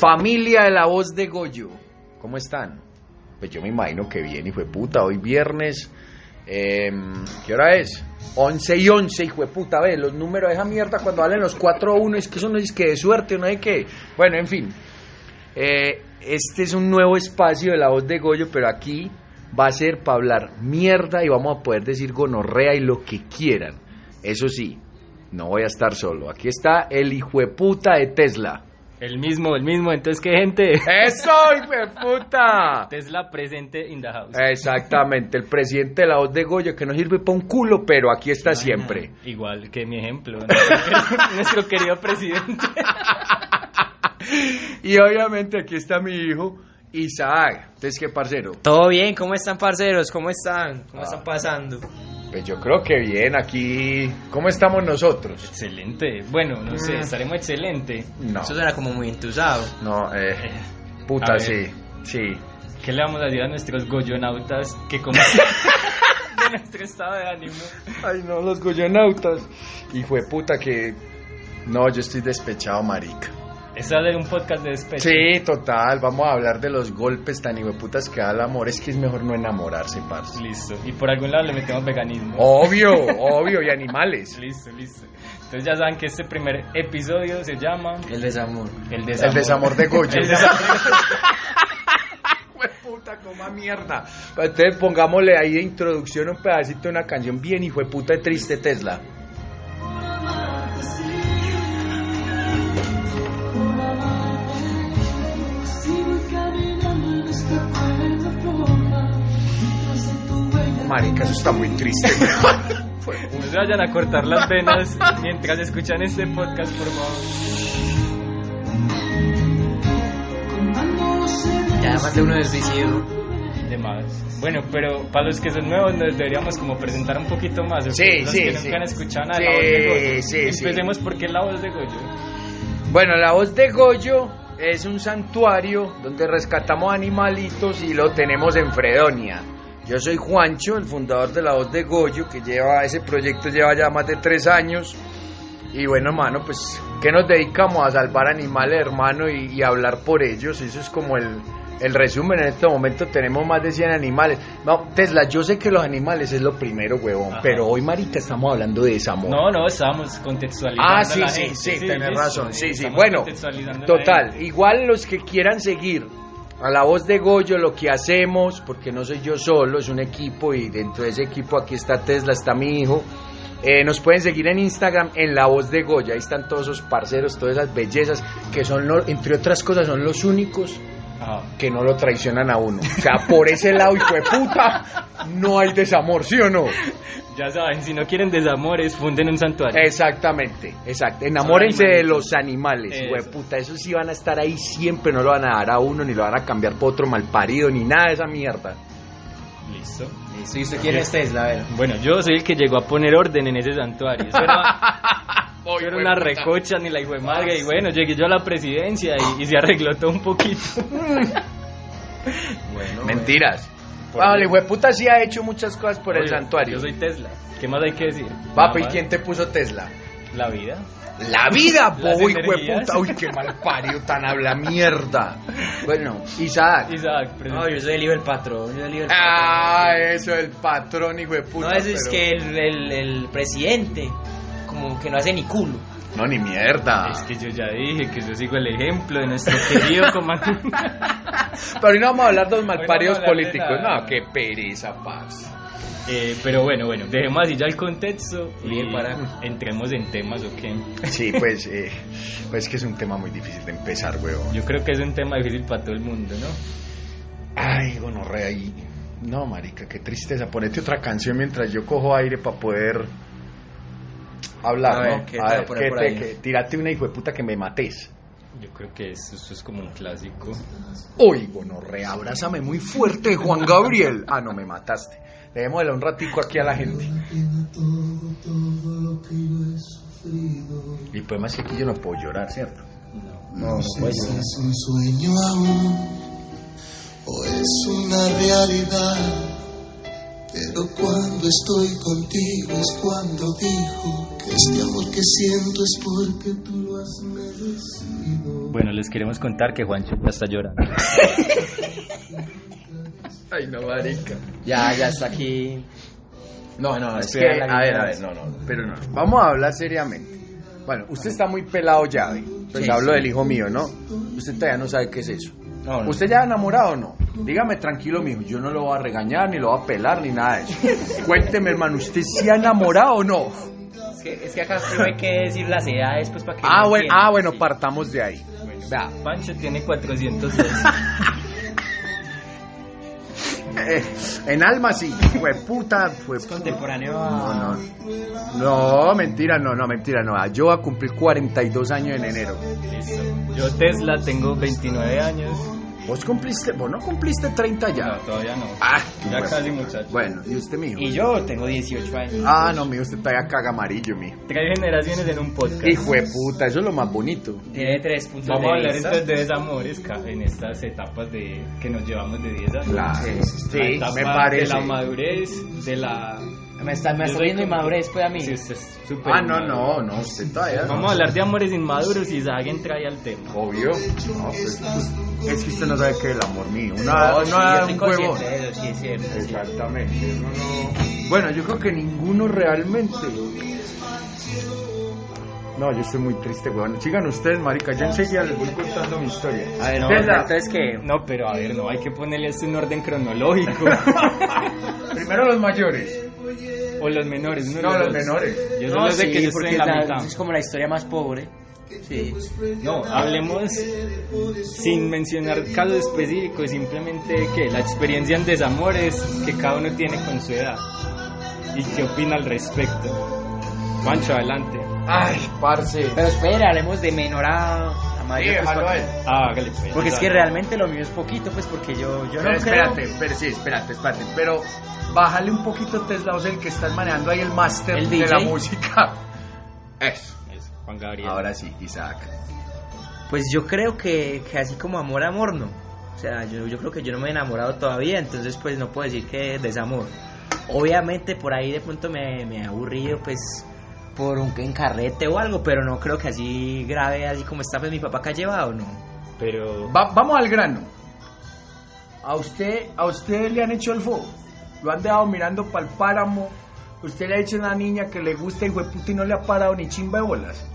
Familia de la voz de Goyo, ¿cómo están? Pues yo me imagino que bien, hijo de puta, hoy viernes, eh, ¿qué hora es? 11 y 11, hijo de puta, ve, los números de esa mierda cuando valen los 4 1, es que eso no es que de suerte, no hay que, bueno, en fin, eh, este es un nuevo espacio de la voz de Goyo, pero aquí va a ser para hablar mierda y vamos a poder decir gonorrea y lo que quieran, eso sí, no voy a estar solo, aquí está el hijo de puta de Tesla. El mismo, el mismo. Entonces, ¿qué gente? ¡Eso, hijo de puta! Tesla presente in the house. Exactamente, el presidente de la voz de Goyo que no sirve para un culo, pero aquí está siempre. Igual que mi ejemplo, nuestro, querido, nuestro querido presidente. y obviamente aquí está mi hijo Isaac. Entonces, ¿qué parcero? Todo bien, ¿cómo están, parceros? ¿Cómo están? ¿Cómo Ah. están pasando? Pues yo creo que bien, aquí. ¿Cómo estamos nosotros? Excelente. Bueno, no sé, Mm. estaremos excelente. No, Eso suena como muy entusado. no, eh. A Puta, sí, sí. ¿Qué le vamos a decir a nuestros goyonautas que como de nuestro estado de ánimo? Ay, no, los goyonautas. Hijo de puta que. No, yo estoy despechado, marica. Es de un podcast de despecho. Sí, total, vamos a hablar de los golpes tan hijueputas que da el amor. Es que es mejor no enamorarse, parce. Listo. Y por algún lado le metemos veganismo. Obvio, obvio, y animales. Listo, listo. Entonces ya saben que este primer episodio se llama El desamor. El desamor, El desamor de Goyo. El desamor de puta, coma mierda. Entonces pongámosle ahí de introducción un pedacito de una canción bien hijo de puta de triste Tesla. Marica, eso está muy triste. No se vayan a cortar las venas mientras escuchan este podcast, por favor. Ya más de uno del suicidio. De más. Bueno, pero para los que son nuevos nos deberíamos como presentar un poquito más. Sí, los sí, que sí. nunca han escuchado nada Sí, de la voz de Goyo. sí, sí. Empecemos porque es la voz de Goyo. Bueno, la voz de Goyo es un santuario donde rescatamos animalitos y lo tenemos en Fredonia. Yo soy Juancho, el fundador de la voz de Goyo, que lleva ese proyecto lleva ya más de tres años. Y bueno, hermano, pues, ¿qué nos dedicamos? A salvar animales, hermano, y, y hablar por ellos. Eso es como el, el resumen. En este momento tenemos más de 100 animales. No, Tesla, yo sé que los animales es lo primero, huevón. Ajá. Pero hoy, marica, estamos hablando de desamor. No, no, estábamos contextualizando. Ah, a sí, la sí, gente. sí, tenés listo, razón, sí, sí. estamos Bueno, a total, igual los que quieran seguir a la voz de Goyo, lo que hacemos, porque no soy yo solo, es un equipo y dentro de ese equipo aquí está Tesla, está mi hijo. eh, nos pueden seguir en Instagram en La Voz de Goya. Ahí están todos esos parceros, todas esas bellezas que son, lo- entre otras cosas, son los únicos Ajá. que no lo traicionan a uno. O sea, por ese lado, hijo de puta, no hay desamor, ¿sí o no? Ya saben, si no quieren desamores, funden un santuario. Exactamente, exacto. Enamórense de los animales, Eso. güey, puta. Esos sí van a estar ahí siempre, no lo van a dar a uno, ni lo van a cambiar por otro malparido, ni nada de esa mierda. Listo. Listo, ¿y usted quién es Tesla? A ver. Bueno, yo soy el que llegó a poner orden en ese santuario. Eso era, eso era una recocha ni la hijo de madre. Y bueno, llegué yo a la presidencia y, y se arregló todo un poquito. Bueno, Mentiras. Por Vale, güey, puta sí ha hecho muchas cosas por el santuario. Yo soy Tesla. ¿Qué más hay que decir? Papi, ¿y quién te puso Tesla? La vida. La vida, energías. puta. Uy, qué mal parido, tan habla mierda. Bueno, Isaac. Isaac, No, yo soy el hijo del patrón. Yo soy el hijo del patrón. Ah, eso, el patrón, hijo de puta. no, eso es pero- que el, el, el presidente, como que no hace ni culo. No, ni mierda. Es que yo ya dije que yo sigo el ejemplo de nuestro querido comandante. Pero hoy no vamos a hablar de los malparidos no políticos. No, qué pereza, paz. Eh, pero bueno, bueno, dejemos así ya el contexto y Bien, para. entremos en temas, ¿ok? Sí, pues, eh, pues que es un tema muy difícil de empezar, weón. Yo creo que es un tema difícil para todo el mundo, ¿no? Ay, gonorrea y... No, marica, qué tristeza. Ponete otra canción mientras yo cojo aire para poder hablar, A ver, ¿no? ¿qué te voy a poner ¿qué por te- ahí? qué- tírate una hijo de puta que me mates. Yo creo que eso, eso es como un clásico. Uy, gonorrea, abrázame muy fuerte, Juan Gabriel. Ah, no, me mataste. Dejémosle un ratico aquí a la gente. Y pues más que aquí yo no puedo llorar, ¿cierto? No, No sé si es un sueño aún o es una realidad. Pero cuando estoy contigo es cuando digo que este amor que siento es porque tú lo has merecido. Bueno, les queremos contar que Juancho ya está llorando. Ay, no, marica. Ya, ya está aquí. No, no, es que, a ver, a ver, no, no, pero no. Vamos a hablar seriamente. Bueno, usted está muy pelado ya. Pues Sí, hablo sí. del hijo mío, ¿no? Usted todavía no sabe qué es eso. No, no. ¿Usted ya ha enamorado o no? Dígame tranquilo, mijo, yo no lo voy a regañar, ni lo voy a pelar, ni nada de eso. Cuénteme, hermano, ¿usted sí ha enamorado o no? Es que, es que acá hay que decir las edades, pues para que. Ah, lo bueno, entiendan. ah, bueno, Sí. partamos de ahí. Vea, Pancho tiene 402. eh, en alma sí, fue puta, fue Contemporáneo No, a. no. No, mentira, no, no, mentira, no. Yo voy a cumplir 42 años en enero. Listo. Yo Tesla tengo 29 años. ¿Vos cumpliste, vos no cumpliste 30 ya? No, todavía no. Ah, Ya bueno. casi muchacho. Bueno, ¿y usted, mijo? Y yo tengo 18 años. Ah, no, mijo, usted todavía caga amarillo, mijo. Tres generaciones en un podcast. Hijo de puta, eso es lo más bonito. Tiene tres puntos Vamos a hablar entonces de desamores en estas etapas de que nos llevamos de 10 años. Claro. Sí, La me parece. De la madurez, de la... Me está, me está viendo inmadurez, pues a mí. Sí, usted es súper Ah, no, no, no, usted todavía. Vamos a hablar de amores inmaduros y Zagen trae al tema. Obvio. No, pues, pues, es que usted no sabe qué es el amor mío. Una, No, una, sí, un sí, es cierto. Exactamente. no- Bueno, yo creo que ninguno realmente. No, yo estoy muy triste, weón. Sigan ustedes, marica. Yo enseguida les voy contando mi historia. A ver, no, entonces que. No, pero a ver, no, hay que ponerle esto en orden cronológico. primero los mayores. o los menores. de No, los menores. Yo solo sé que yo estoy porque en la la- mitad. es como la historia más pobre. Sí. No, hablemos sin mencionar casos específicos, simplemente que la experiencia en desamores que cada uno tiene con su edad y qué opina al respecto. Pancho, adelante. Ay, parce. Pero espera, hablemos de menor a, a Sí, mayor. pues, porque-. Ah, hágale pues. Porque es que realmente lo mío es poquito, pues porque yo, yo no Pero creo... espérate, pero sí, espérate, espérate. Pero bájale un poquito, Tesla, vos el que estás manejando ahí el máster ¿El de DJ? la música. Eso. Juan Gabriel. Ahora sí, Isaac. Pues yo creo que, que así como amor, amor no. O sea, yo, yo creo que yo no me he enamorado todavía, entonces pues no puedo decir que desamor. Obviamente por ahí de pronto me, me he aburrido pues por un encarrete o algo, pero no creo que así grave, así como está pues mi papá que ha llevado, no. Pero Va- vamos al grano. ¿A usted, ¿A usted le han hecho el fuego? ¿Lo han dejado mirando para el páramo? ¿Usted le ha dicho a una niña que le gusta y puta y no le ha parado ni chimba de bolas?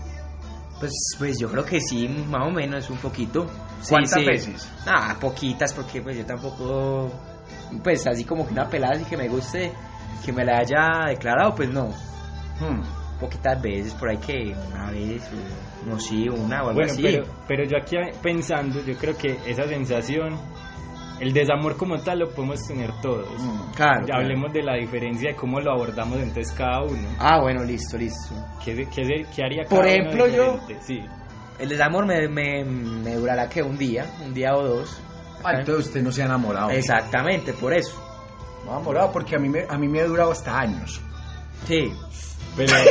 Pues, pues yo creo que sí, más o menos, un poquito. ¿Cuántas sí. veces? Ah, poquitas, porque pues yo tampoco, pues así como que una pelada así que me guste, que me la haya declarado, pues no. Hmm. Poquitas veces, por ahí que una vez, no sí, una o algo bueno, así. pero, pero yo aquí pensando, yo creo que esa sensación, el desamor como tal lo podemos tener todos. Mm. Claro, Ya claro. hablemos de la diferencia de cómo lo abordamos entonces cada uno. Ah, bueno, listo, listo. ¿Qué, qué, qué haría Por cada uno ejemplo, yo-? Sí. El desamor me, me, me durará que un día, un día o dos. Ah, entonces usted no se ha enamorado. Exactamente, por eso. No enamorado porque a mí, me, a mí me ha durado hasta años. Sí. Pero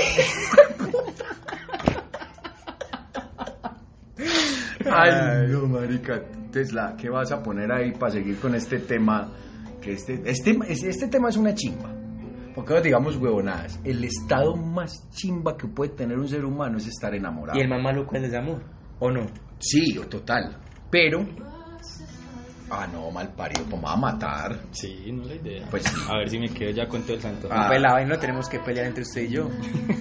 Ay, no, marica. Tesla, ¿qué vas a poner ahí para seguir con este tema? Que este, este, este tema es una chimba. Porque no digamos huevonadas. El estado más chimba que puede tener un ser humano es estar enamorado. ¿Y el más maluco es el desamor? ¿O no? Sí, o total. Pero. Ah, no, mal parido, pues me va a matar. sí, no es la idea. Pues sí. A ver si me quedo ya con todo el santo. Ah. Pelado y no tenemos que pelear entre usted y yo.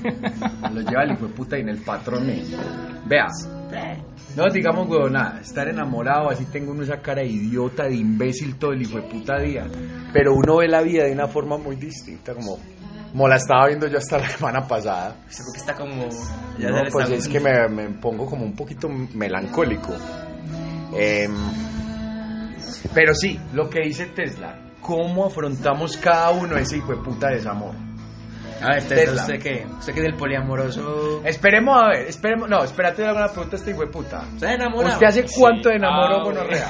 Lo lleva el hijo de puta y en el patrón. eh. Vea, no digamos huevonada, estar enamorado, así tengo uno esa cara de idiota, de imbécil todo el hijo de puta día. Pero uno ve la vida de una forma muy distinta, como, como la estaba viendo yo hasta la semana pasada. Usted porque está como... No, se le pues es que me, me pongo como un poquito melancólico. Em, pero sí, lo que dice Tesla, ¿cómo afrontamos cada uno ese hijo de puta desamor? A ver, Tesla. ¿usted qué? ¿Usted qué es del poliamoroso? Esperemos a ver, esperemos, no, espérate, le hago una pregunta a este hijo de puta. ¿Usted hace cuánto de enamoró Ah, gonorrea?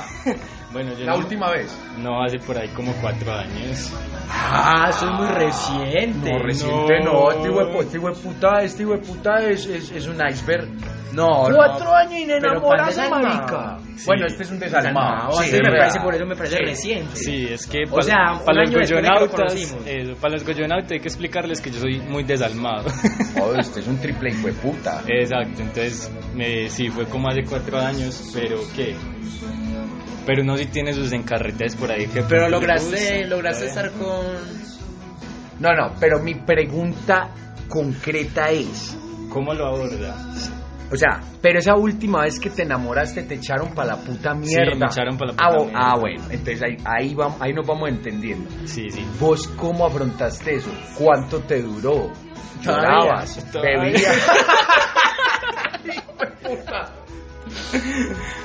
Bueno, yo La no- última vez. No, hace por ahí como cuatro años. Ah, eso es muy reciente. No, reciente no, este hijo este hijo de puta, este hijo de puta es, es, es un iceberg. No, no. Cuatro años enamorarse, ¿cuál desalmado? marica. Sí. Bueno, este es un desalmado. Sí, así es me parece, por eso me parece reciente. Sí, es que O sea, para los goyonautas, eso, para los goyonautas hay que explicarles que yo soy muy desalmado. Oh, este es un triple hijo de puta. Exacto, entonces me, sí, fue como hace cuatro años, pero ¿qué? Pero uno sí tiene sus encarretes por ahí que... Pero lograste, lograste estar con... No, no, pero mi pregunta concreta es, ¿Cómo lo aborda? o sea, pero esa última vez que te enamoraste te echaron para la puta mierda. me echaron pa' la ah, puta bo- mierda. Ah, bueno, entonces ahí, ahí, vamos, ahí nos vamos entendiendo. Sí, sí. ¿Vos cómo afrontaste eso? ¿Cuánto te duró? ¿Llorabas? ¿Bebías?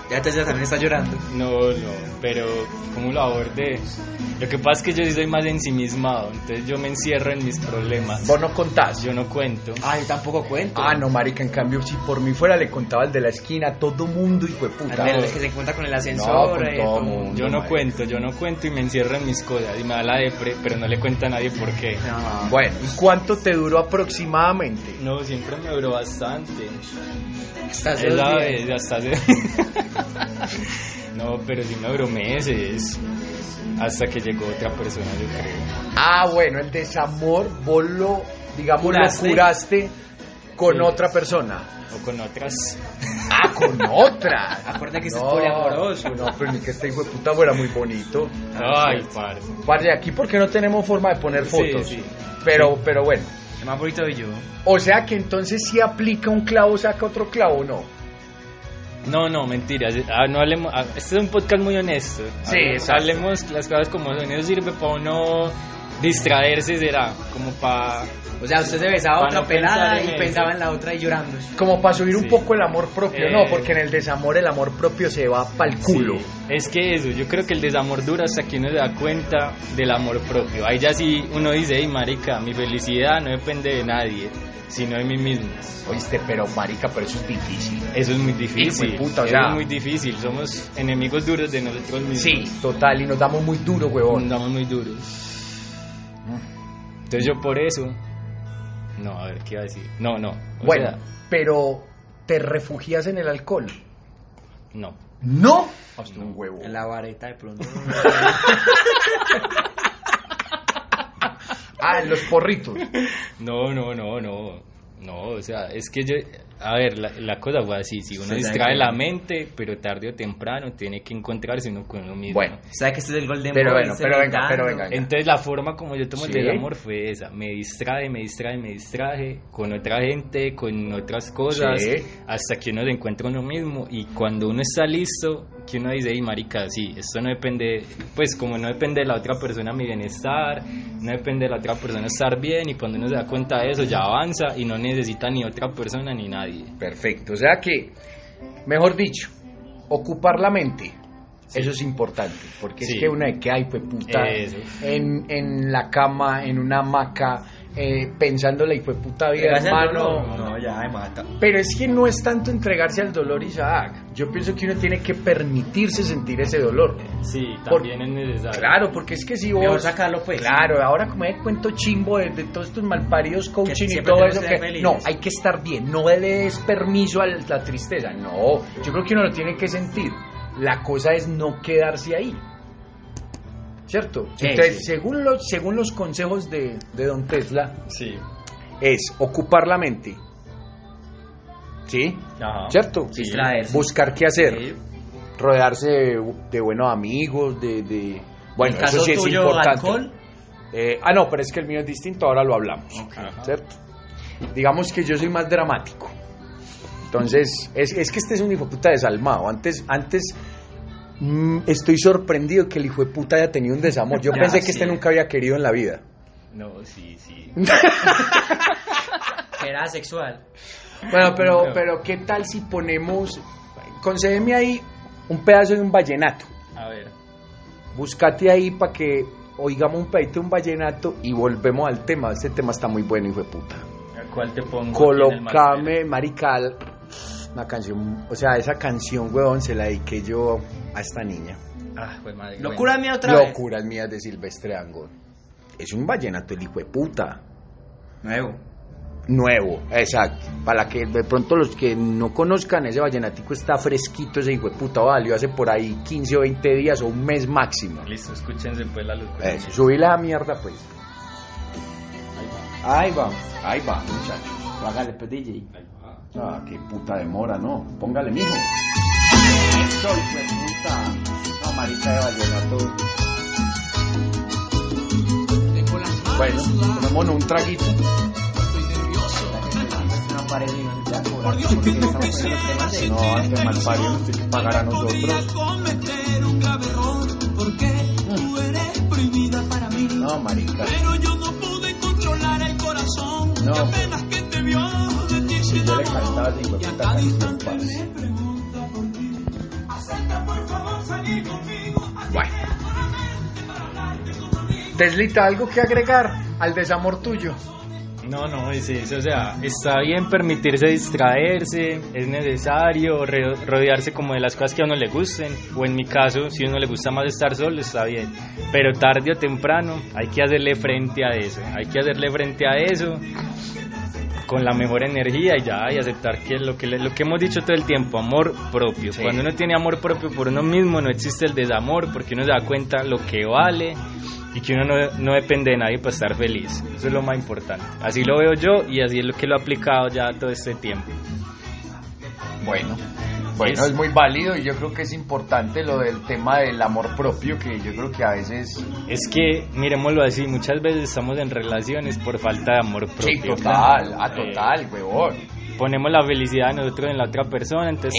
Ya te ya también está llorando. No, no, pero ¿cómo lo abordé? Lo que pasa es que yo sí soy más ensimismado, entonces yo me encierro en mis problemas. Vos no contás. Yo no cuento. Ay, tampoco cuento. Ah, no, marica, en cambio, si por mí fuera le contaba al de la esquina, a todo mundo, hijo de puta. El que se encuentra con el No, ascensor. con eh, todo con- mundo. Yo no marica. cuento, yo no cuento y me encierro en mis cosas y me da la depre, pero no le cuento a nadie por qué. No. Bueno, ¿y cuánto te duró aproximadamente? No, siempre me duró bastante. Dos vez, días. No, pero sí me duró meses. Hasta que llegó otra persona, yo creo. Ah, bueno, el desamor, vos lo, digamos, Curaste. lo curaste con Sí. otra persona. O con otras. Ah, con otra. Acuérdate que es poliamoroso. No, pero ni que este hijo de puta fuera muy bonito. Ay, parce. Parce, aquí porque no tenemos forma de poner Sí, fotos. sí. Pero, pero bueno. El más bonito de yo. O sea que entonces si aplica un clavo, saca otro clavo, ¿no? No, no, mentiras. Ah, no hablemos. ah, este es un podcast muy honesto. Sí, Hable- exacto. Hablemos las cosas como son. Eso sirve para uno distraerse, será. Como para. O sea, usted se besaba otra no pelada y eso. pensaba en la otra y llorando. Como para subir un poco el amor propio, Eh. no, porque en el desamor el amor propio se va pa'l culo. Sí, es que eso, yo creo que el desamor dura hasta que uno se da cuenta del amor propio. Ahí ya sí uno dice, hey marica, mi felicidad no depende de nadie, sino de mí mismo. Oíste, pero marica, pero eso es difícil. Eso es muy difícil. Puta, o eso sea. es muy difícil. Somos enemigos duros de nosotros mismos. Sí, total, y nos damos muy duro, huevón. Andamos muy duros. Entonces yo por eso... No, a ver, ¿qué iba a decir? No, no. o Bueno, sea, pero ¿te refugias en el alcohol? no. No. Hasta un huevo. En la vareta de pronto. Ah, en los porritos. No, no, no, no. No, o sea, es que yo, a ver, la, la cosa fue así, si uno distrae la mente, pero tarde o temprano tiene que encontrarse uno con uno mismo. Bueno, ¿Sabe que este es el Golden Pero Boy? bueno, pero venga, pero venga. Entonces la forma como yo tomo Sí. el desamor fue esa, me distrae, me distrae, me distraje con otra gente, con otras cosas, Sí. hasta que uno se encuentra uno mismo y cuando uno está listo, que uno dice, y marica, sí, esto no depende, pues como no depende de la otra persona mi bienestar, no depende de la otra persona estar bien y cuando uno se da cuenta de eso ya avanza y no necesita ni otra persona ni nadie. perfecto. O sea que, mejor dicho, ocupar la mente. Eso es importante, porque Sí. es que una de que hay, pues puta, en, en la cama, en una hamaca, eh, pensando la hijo puta vida, hermano. No, ya me mata. Pero es que no es tanto entregarse al dolor, Isaac. Yo pienso que uno tiene que permitirse sentir ese dolor. Sí, Por- también es necesario. Claro, porque es que si vos... Mejor sacarlo, pues. Claro, ahora como hay cuento chimbo de, de todos estos malparidos coaching y todo eso, que felices. no, hay que estar bien, no le des permiso a la tristeza, no, yo creo que uno lo tiene que sentir, la cosa es no quedarse ahí, ¿cierto? Sí, Entonces, sí. Según, los, según los consejos de, de Don Tesla, Sí. es ocupar la mente, ¿sí? Ajá. ¿Cierto? Buscar qué hacer, rodearse de, de buenos amigos, de... de bueno, ¿En caso eso sí es tuyo, importante. alcohol? Eh, ah, no, pero es que el mío es distinto, ahora lo hablamos. Ajá. ¿Cierto? Digamos que yo soy más dramático. Entonces, es, es que este es un hijo puta desalmado. Antes, antes mm, estoy sorprendido que el hijo de puta haya tenido un desamor. Yo Ya, pensé que sí. este nunca había querido en la vida. No, sí, sí. Era sexual. Bueno, pero, No. pero ¿qué tal si ponemos, concédeme ahí un pedazo de un vallenato? A ver. Búscate ahí para que oigamos un pedito de un vallenato y volvemos al tema. Este tema está muy bueno, hijo de puta. ¿a ¿Cuál te pongo? Colocame, marical, una canción, o sea, esa canción, weón, se la dediqué yo a esta niña. Ah, fue madre. Locura mía otra vez. Locuras mías de Silvestre Angón. es un vallenato el hijo de puta. Nuevo. Nuevo, exacto. Para que de pronto los que no conozcan, ese vallenatico está fresquito, ese hijo de puta valió hace por ahí 15 o 20 días o un mes máximo. Listo, escúchense pues la luz. Eso, subí la mierda pues. Ahí va, ahí va, muchachos. Hágale, pues, DJ. Ah, qué puta demora, ¿no? Póngale, mijo. Hijo de puta. No, marica de vallenato. Bueno, tomémonos un traguito. No aparece y no se te da cobrar, porque estamos poniendo temas de- No, hace mal parido, nos tiene que pagar a nosotros. cometer un grave error porque tú eres prohibida para mí. No, marica. Pero yo no pude controlar el corazón No. De y a puta canción, instante parce. me pregunta por ti. Acepta por favor salir conmigo. Bueno. Teslita, ¿algo que agregar al desamor tuyo? No, no, es eso, o sea, está bien permitirse distraerse, es necesario re- rodearse como de las cosas que a uno le gusten, o en mi caso, si a uno le gusta más estar solo, está bien, pero tarde o temprano hay que hacerle frente a eso, hay que hacerle frente a eso con la mejor energía y ya, y aceptar que lo que, lo que hemos dicho todo el tiempo, amor propio. Sí. Cuando uno tiene amor propio por uno mismo, no existe el desamor, porque uno se da cuenta lo que vale y que uno no, no depende de nadie para estar feliz. Eso es lo más importante. Así lo veo yo y así es lo que lo he aplicado ya todo este tiempo. Bueno, bueno, Es- muy válido y yo creo que es importante lo del tema del amor propio, que yo creo que a veces... Es que, miremoslo así, muchas veces estamos en relaciones por falta de amor propio. Sí, total, a Eh, total, huevón. Ponemos la felicidad de nosotros en la otra persona, entonces...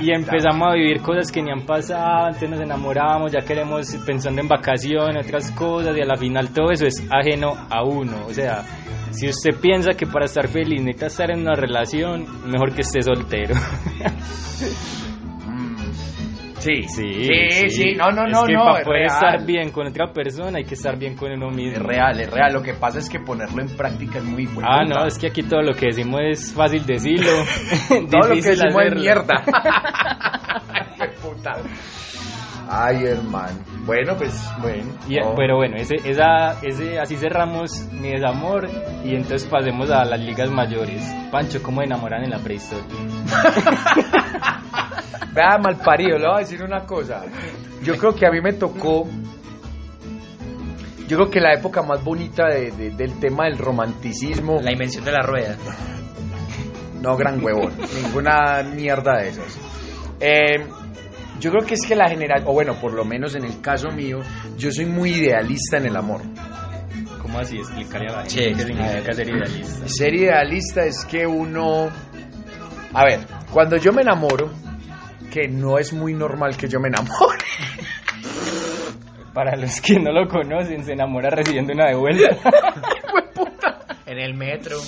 Y empezamos a vivir cosas que ni han pasado, antes nos enamoramos, ya queremos pensando en vacaciones, otras cosas, y a la final todo eso es ajeno a uno. O sea, si usted piensa que para estar feliz necesita estar en una relación, mejor que esté soltero. Sí, Sí, sí, sí, no, no, Es no, que no, para es poder real. estar bien con otra persona hay que estar bien con uno mismo. Es real, es real. Lo que pasa es que ponerlo en práctica es muy bueno. Ah, no, es que aquí todo lo que decimos es fácil decirlo. Todo lo que decimos es mierda. Qué puta. Ay, hermano. Bueno, pues, bueno. Y, Oh. Pero bueno, ese, esa, ese, así cerramos mi desamor y entonces pasemos a las ligas mayores. Pancho, ¿cómo enamoran en la prehistoria? Vea, mal parido, le voy a decir una cosa. Yo creo que a mí me tocó. Yo creo que la época más bonita de- de- del tema del romanticismo. La invención de la rueda. No, gran huevón. ninguna mierda de esas. Eh, yo creo que es que la general, o bueno, por lo menos en el caso mío, yo soy muy idealista en el amor. ¿Cómo así explicarle a la gente Sí, qué significa ser idealista? Ser idealista es que uno... A ver, cuando yo me enamoro, que no es muy normal que yo me enamore. Para los que no lo conocen, se enamora recibiendo una de vuelta. En el metro.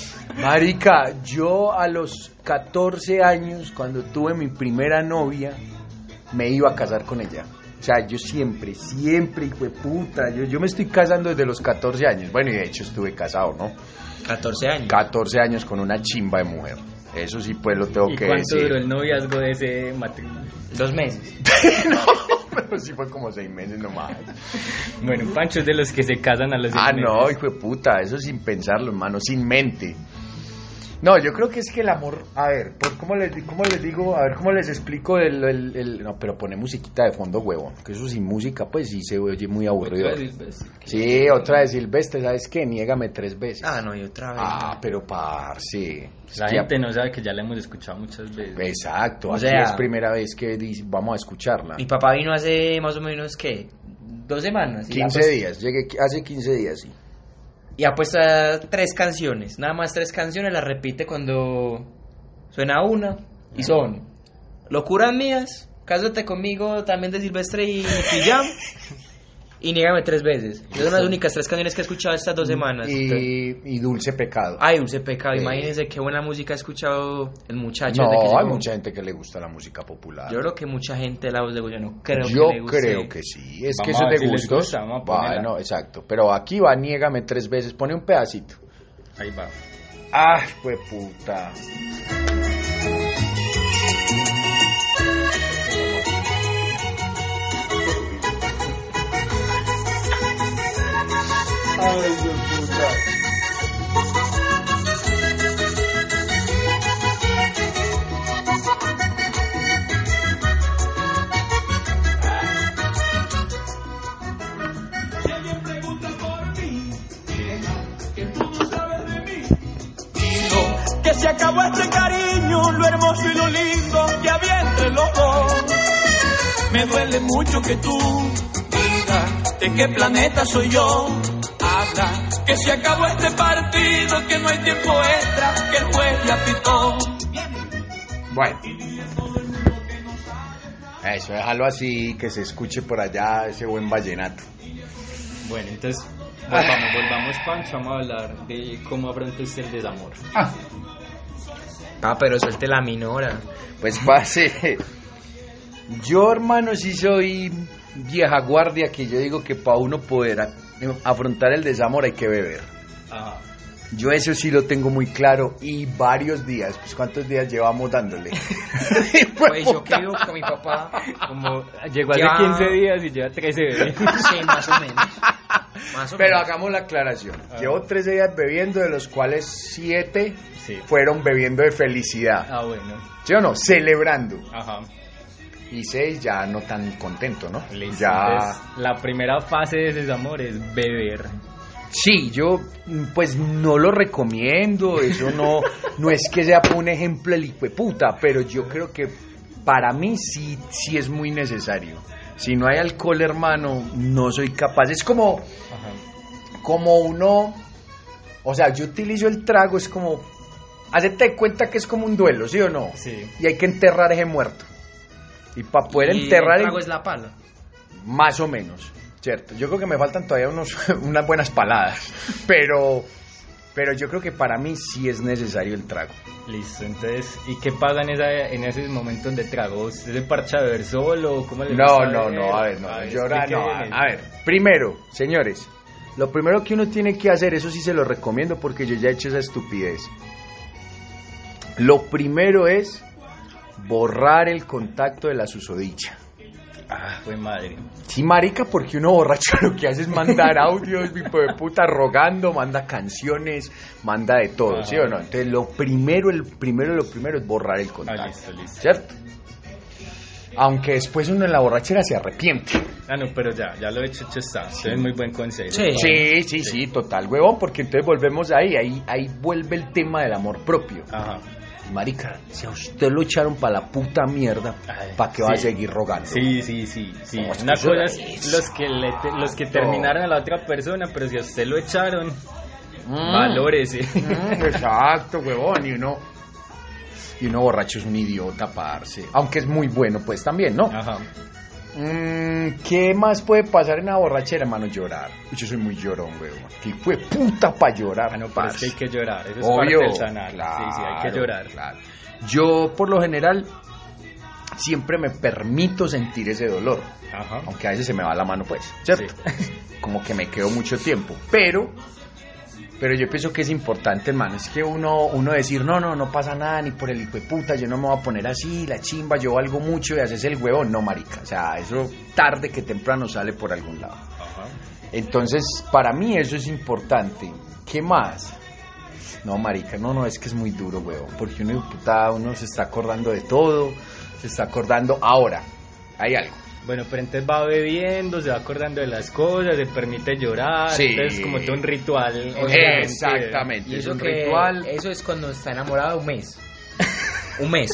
Marica, yo a los 14 años, cuando tuve mi primera novia, me iba a casar con ella. O sea, yo siempre, siempre, hijo de puta, yo, yo me estoy casando desde los 14 años. Bueno, y de hecho estuve casado, ¿no? 14 años. 14 años con una chimba de mujer. Eso sí, pues lo tengo ¿Y que cuánto decir. duró el noviazgo de ese matrimonio? Dos meses. no, pero sí fue como seis meses nomás. Bueno, Pancho es de los que se casan a los seis Ah, no, meses. hijo de puta, eso sin pensarlo, hermano, sin mente. No, yo creo que es que el amor, a ver, pues, ¿cómo les, di- cómo les digo? A ver, ¿cómo les explico el, el- el- No, pero pone musiquita de fondo, huevón, que eso sin música, pues sí se oye muy aburrido. Sí, otra de Silvestre, ¿sabes qué? Niégame tres veces. Ah, no, y otra vez. Ah, pero parce. La Es que- gente no sabe que ya la hemos escuchado muchas veces. Exacto, O aquí sea- es primera vez que dice- vamos a escucharla. Mi papá vino hace más o menos, ¿qué? Dos semanas. y ha 15 puesto- días, llegué hace 15 días, sí. Y ha puesto tres canciones. Nada más tres canciones. Las repite cuando suena una. Y son Locuras Mías, Cásate conmigo, también de Silvestre y Pijam. y Niégame tres veces. Esas son las únicas tres canciones que he escuchado estas dos semanas. Y, y Dulce Pecado. Ay, Dulce Pecado. Sí. Imagínense qué buena música ha escuchado el muchacho. desde que No, hay llegó. mucha gente que le gusta la música popular. Yo creo que mucha gente de la voz de Goya no creo Yo que le guste. creo que sí. Es que eso es de si gustos. gusta, vamos a ponerla. Bueno, exacto. Pero aquí va, niégame tres veces. Pone un pedacito. Ahí va. ¡Ay, fue puta! Ay, de puta. que se acabó este cariño, lo hermoso y lo lindo que había entre los dos. Me duele mucho que tú digas de qué planeta soy yo. Que se acabó este partido, que no hay tiempo extra, que el juez ya pitó. Bueno. Eso, déjalo así, que se escuche por allá ese buen vallenato. Bueno, entonces volvamos, volvamos Pancho, vamos a hablar de cómo afronta usted el desamor. Ah, pero suelte la minora. Pues pase. Yo, hermano, sí soy vieja guardia que yo digo que para uno poder afrontar el desamor hay que beber. Ajá. Yo eso sí lo tengo muy claro y varios días. Pues ¿cuántos días llevamos dándole? Pues yo que vivo con mi papá. Como llegó hace Ya. 15 días y lleva 13 bebés. Sí, más o menos. Más o Pero menos. hagamos la aclaración. Ah. Llevo 13 días bebiendo, de los cuales 7 Sí. fueron bebiendo de felicidad. Ah, bueno. ¿Sí o no? Celebrando. Ajá. Y 6 ya no tan contento, ¿no? Listo. Ya. Entonces, la primera fase de ese desamor es beber. Sí, yo mm, pues no lo recomiendo, eso no, no es que sea un ejemplo el puta, pero yo creo que para mí sí, sí es muy necesario. Si no hay alcohol, hermano, no soy capaz. Es como, Ajá. como uno, o sea, yo utilizo el trago, es como, hacete cuenta que es como un duelo, ¿sí o no? Sí. Y hay que enterrar ese muerto. Y para poder Y enterrar el el- trago es la pala. más o menos, ¿cierto? Yo creo que me faltan todavía unos, unas buenas paladas, pero, pero yo creo que para mí sí es necesario el trago. Listo, entonces, ¿y qué pasa en, esa, en ese momento de trago? ¿Usted se parcha a beber solo? ¿Cómo le No, gusta no, no, a ver, no, llorar, explique no, a, a ver, primero, señores, lo primero que uno tiene que hacer, eso sí se lo recomiendo porque yo ya he hecho esa estupidez. Lo primero es borrar el contacto de la susodicha. Ah, fue madre. Sí, marica, porque uno borracho lo que hace es mandar audios, hijo de puta, rogando, manda canciones, manda de todo, Ajá. ¿sí o no? Entonces, lo primero, el primero, lo primero es borrar el contacto, Ah, listo, listo. ¿cierto? Aunque después uno en la borrachera se arrepiente. Ah, no, pero ya, ya lo he hecho, hecho está. Entonces, es muy buen consejo. Sí. Sí, sí, sí, total, huevón, porque entonces volvemos ahí, ahí, ahí vuelve el tema del amor propio. Ajá. Marica, si a usted lo echaron para la puta mierda, ¿para qué va a seguir rogando? Sí, sí, sí, sí. Una cosa es es los que, le te- los que terminaron a la otra persona, pero si a usted lo echaron, Mm. valórese. Mm, exacto, huevón, y uno, y uno borracho es un idiota, parce. Aunque es muy bueno, pues también, ¿no? Ajá. Mm, ¿Qué más puede pasar en la borrachera, hermano? Llorar. Yo soy muy llorón, huevón. ¿Qué fue puta para llorar? Ah, no, pero es que hay que llorar. Eso es Obvio. parte del sanar. sí, sí, hay que llorar. claro. Yo, por lo general, siempre me permito sentir ese dolor. Ajá. Aunque a veces se me va la mano, pues, ¿cierto? Como que me quedo mucho tiempo. Pero, pero yo pienso que es importante, hermano. Es que uno, uno decir, no, no, no pasa nada, ni por el hijo de puta, yo no me voy a poner así, la chimba, yo valgo mucho y haces el huevón. No, marica. O sea, eso tarde que temprano sale por algún lado. Ajá. Entonces, para mí eso es importante. ¿Qué más? No, marica, no, no, es que es muy duro, huevón. Porque uno, puta, uno se está acordando de todo, se está acordando ahora. Hay algo. Bueno, pero entonces va bebiendo, se va acordando de las cosas, se permite llorar. Sí. Entonces, como todo un ritual. obviamente. Exactamente. Y es eso un que ritual. eso es cuando está enamorado un mes. un mes.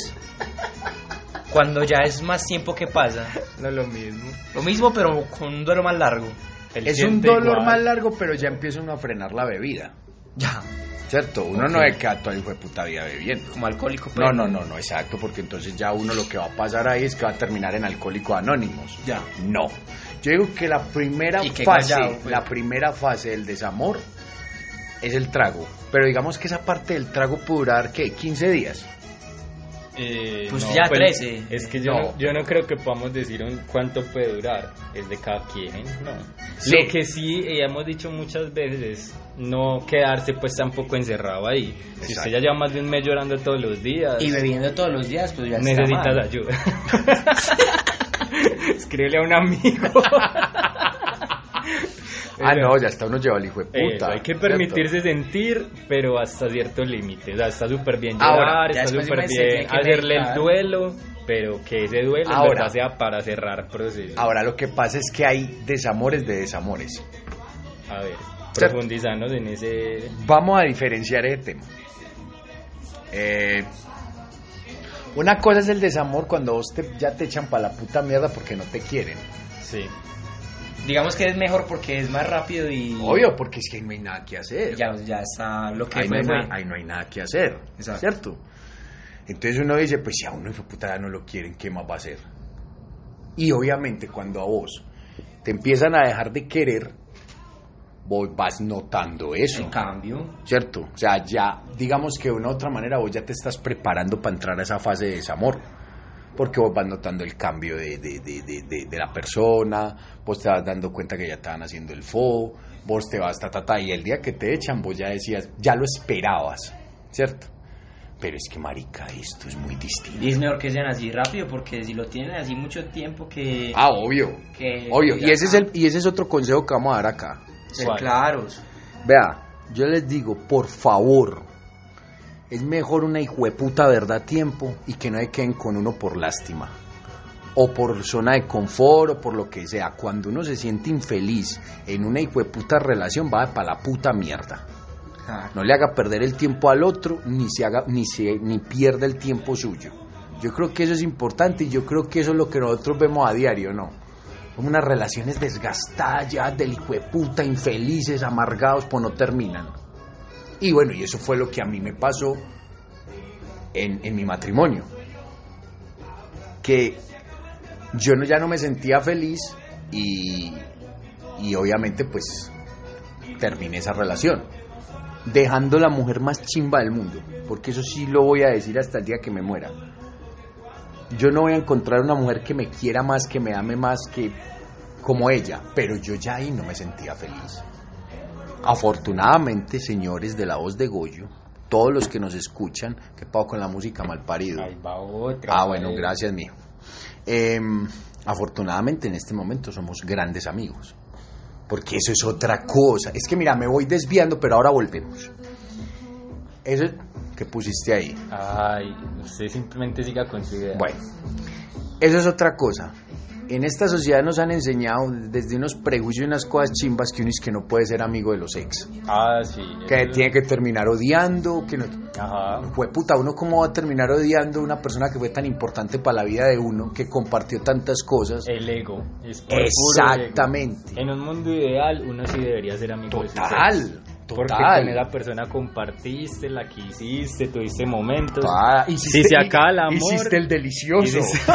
Cuando ya es más tiempo que pasa. No es lo mismo. Lo mismo, pero con un duelo más largo. Él Es un dolor igual. más largo, pero ya empieza uno a frenar la bebida. Ya. ¿Cierto? Uno no es que a todo el hijo de puta vida bebiendo. Como alcohólico. No, pero- no, no, no, exacto, porque entonces ya uno lo que va a pasar ahí es que va a terminar en alcohólico anónimos. Ya. No. Yo digo que la primera que fase, callado, pues. la primera fase del desamor es el trago. Pero digamos que esa parte del trago puede durar, ¿qué? 15 días. Eh, Pues ya 13. Es que yo No. no. yo no creo que podamos decir un cuánto puede durar. Es de cada quien, ¿no? Sí. Lo que sí eh, hemos dicho muchas veces es no quedarse pues tampoco encerrado ahí. Si usted ya lleva más de un mes llorando todos los días, Y bebiendo todos los días, pues ya necesitas ayuda. Escríbele a un amigo. Ah, no, ya está uno lleva al hijo de Eso, puta. hay que ¿cierto? permitirse sentir, pero hasta cierto límite. O sea, está súper bien llorar, está súper bien hacerle el duelo, pero que ese duelo en Ahora. verdad sea para cerrar procesos. Ahora lo que pasa es que hay desamores de desamores. A ver, ¿Cierto? profundizarnos en ese... Vamos a diferenciar ese tema. Eh, una cosa es el desamor cuando vos te- ya te echan para la puta mierda porque no te quieren. Sí. Digamos que es mejor porque es más rápido y. Obvio, porque es que no hay nada que hacer. Ya, ya está lo que ahí, no fue, hay, fue. na- ahí no hay nada que hacer, Exacto. ¿cierto? Entonces uno dice, pues si a uno puta ya no lo quieren, ¿qué más va a hacer? Y obviamente cuando a vos te empiezan a dejar de querer, vos vas notando eso, En cambio, ¿cierto? O sea, ya, digamos que de una u otra manera vos ya te estás preparando para entrar a esa fase de desamor. Porque vos vas notando el cambio de, de- de- de- la persona, vos te vas dando cuenta que ya estaban haciendo el fo, vos te vas ta, ta, ta, y el día que te echan, vos ya decías, ya lo esperabas, ¿cierto? Pero es que, marica, esto es muy distinto. y es mejor que sean así rápido porque si lo tienen así mucho tiempo que. Ah, obvio, que obvio. Y ese, es el, y ese es otro consejo que vamos a dar acá. Ser claros. Vea, yo les digo, por favor, es mejor una hijueputa verdad tiempo y que no se queden con uno por lástima. O por zona de confort o por lo que sea. Cuando uno se siente infeliz en una hijueputa relación, va para la puta mierda. No le haga perder el tiempo al otro, ni se haga, ni se, ni pierda el tiempo suyo. Yo creo que eso es importante y yo creo que eso es lo que nosotros vemos a diario, ¿no? Como unas relaciones desgastadas ya del hijo de puta, infelices, amargados, pues no terminan. Y bueno, y eso fue lo que a mí me pasó en, en mi matrimonio. Que yo no, ya no me sentía feliz y, y obviamente pues terminé esa relación dejando la mujer más chimba del mundo, porque eso sí lo voy a decir hasta el día que me muera. Yo no voy a encontrar una mujer que me quiera más, que me ame más que como ella, pero yo ya ahí no me sentía feliz. Afortunadamente, señores de la voz de Goyo, todos los que nos escuchan, que pago con la música mal parido. Ahí va otra. Ah, bueno, eh. gracias, mijo. Em, afortunadamente en este momento somos grandes amigos. Porque eso es otra cosa. Es que mira, me voy desviando, pero ahora volvemos. Eso que pusiste ahí. Ay, usted simplemente siga con su idea. Bueno, eso es otra cosa. En esta sociedad nos han enseñado desde unos prejuicios y unas cosas chimbas que uno es que no puede ser amigo de los ex. Ah, sí. Que eso- tiene que terminar odiando, que no... Ajá. Fue puta, uno cómo va a terminar odiando a una persona que fue tan importante para la vida de uno, que compartió tantas cosas. El ego. Es puro ego. Exactamente. En un mundo ideal, uno sí debería ser amigo de sus ex. Total, Porque total. con esa persona compartiste, la quisiste, tuviste momentos. Ah, hiciste- Si se acaba el amor- Hiciste el delicioso. Hiciste-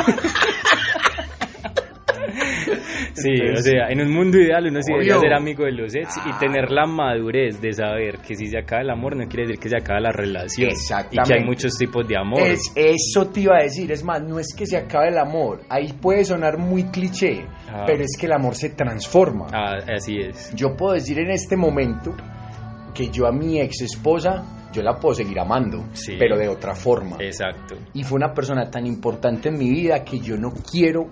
Sí, Entonces, o sea, en un mundo ideal uno sí debería ser amigo de los ex y tener la madurez de saber que si se acaba el amor no quiere decir que se acaba la relación. Y Exactamente. que hay muchos tipos de amor. Es, eso te iba a decir, es más, no es que se acabe el amor, ahí puede sonar muy cliché, Ah. pero es que el amor se transforma. Ah, así es. Yo puedo decir en este momento que yo a mi ex esposa, yo la puedo seguir amando, Sí. pero de otra forma. Exacto. Y fue una persona tan importante en mi vida que yo no quiero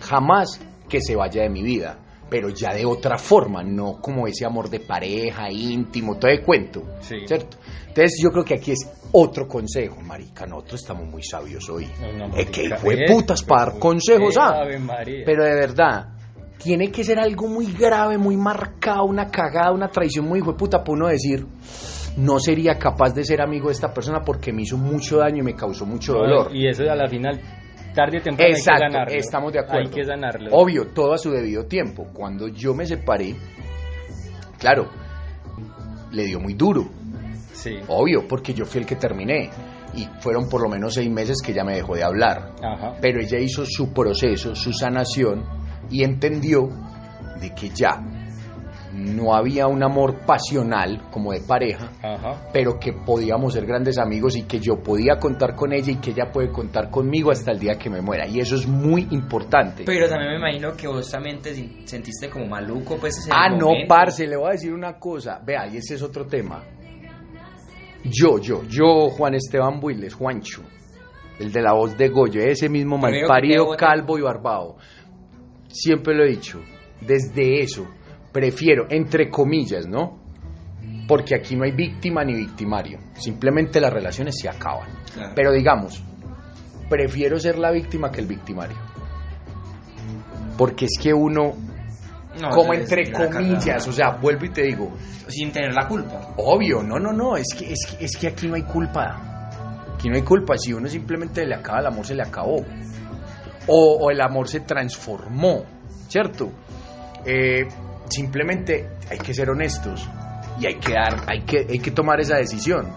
jamás que se vaya de mi vida, pero ya de otra forma, no como ese amor de pareja, íntimo, todo de cuento, Sí. ¿cierto? Entonces yo creo que aquí es otro consejo, marica, nosotros estamos muy sabios hoy. No, no, es que fue eh, putas para dar consejos, ¿ah? Pero de verdad, tiene que ser algo muy grave, muy marcado, una cagada, una traición muy hijo de puta para uno decir, no sería capaz de ser amigo de esta persona porque me hizo mucho daño y me causó mucho dolor. Y eso a la final, tarde o temprano hay Exacto, que ganarlo. estamos de acuerdo. Hay que ganarlo. Obvio, todo a su debido tiempo. Cuando yo me separé, claro, le dio muy duro, Sí. obvio, porque yo fui el que terminé. Y fueron por lo menos seis meses que ella me dejó de hablar. Ajá. Pero ella hizo su proceso, su sanación y entendió de que ya no había un amor pasional como de pareja, Ajá. pero que podíamos ser grandes amigos y que yo podía contar con ella y que ella puede contar conmigo hasta el día que me muera. Y eso es muy importante. Pero también me imagino que vos también te sentiste como maluco, pues ese Ah, no, parce, le voy a decir una cosa. Vea, y ese es otro tema. Yo, yo, yo, Juan Esteban Builes, Juancho, el de la voz de Goyo, ese mismo malparido, calvo y barbado. Siempre lo he dicho, desde eso, prefiero, entre comillas, ¿no? Porque aquí no hay víctima ni victimario. Simplemente las relaciones se acaban. Claro. Pero digamos, prefiero ser la víctima que el victimario. Porque es que uno, No, como entre la comillas, o sea, vuelvo y te digo, Sin tener la culpa. obvio, no, no, no, es que, es que, es que aquí no hay culpa. Aquí no hay culpa. Si uno simplemente le acaba el amor, se le acabó. O, o el amor se transformó, ¿cierto? Eh, simplemente hay que ser honestos y hay que dar, hay que, hay que tomar esa decisión.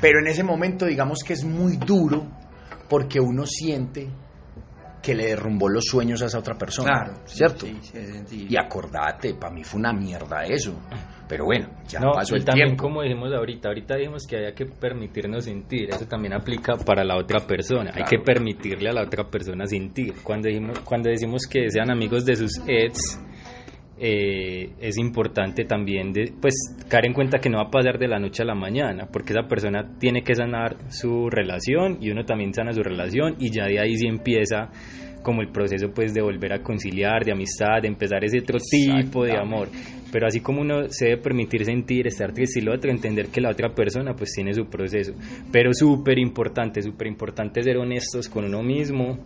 Pero en ese momento, digamos que es muy duro porque uno siente que le derrumbó los sueños a esa otra persona. Claro, ¿cierto? sí, sí, sí, sí. Y acordate, para mí fue una mierda eso. Pero bueno, ya No, pasó y el también tiempo. como dijimos ahorita, ahorita dijimos que había que permitirnos sentir, eso también aplica para la otra persona, hay que permitirle a la otra persona sentir. Cuando, dijimos, cuando decimos que sean amigos de sus ex, eh, es importante también de, pues caer en cuenta que no va a pasar de la noche a la mañana, porque esa persona tiene que sanar su relación y uno también sana su relación y ya de ahí sí empieza como el proceso pues de volver a conciliar, de amistad, de empezar ese otro tipo de amor. Pero así como uno se debe permitir sentir, estar triste y lo otro, entender que la otra persona pues tiene su proceso. Pero súper importante, súper importante ser honestos con uno mismo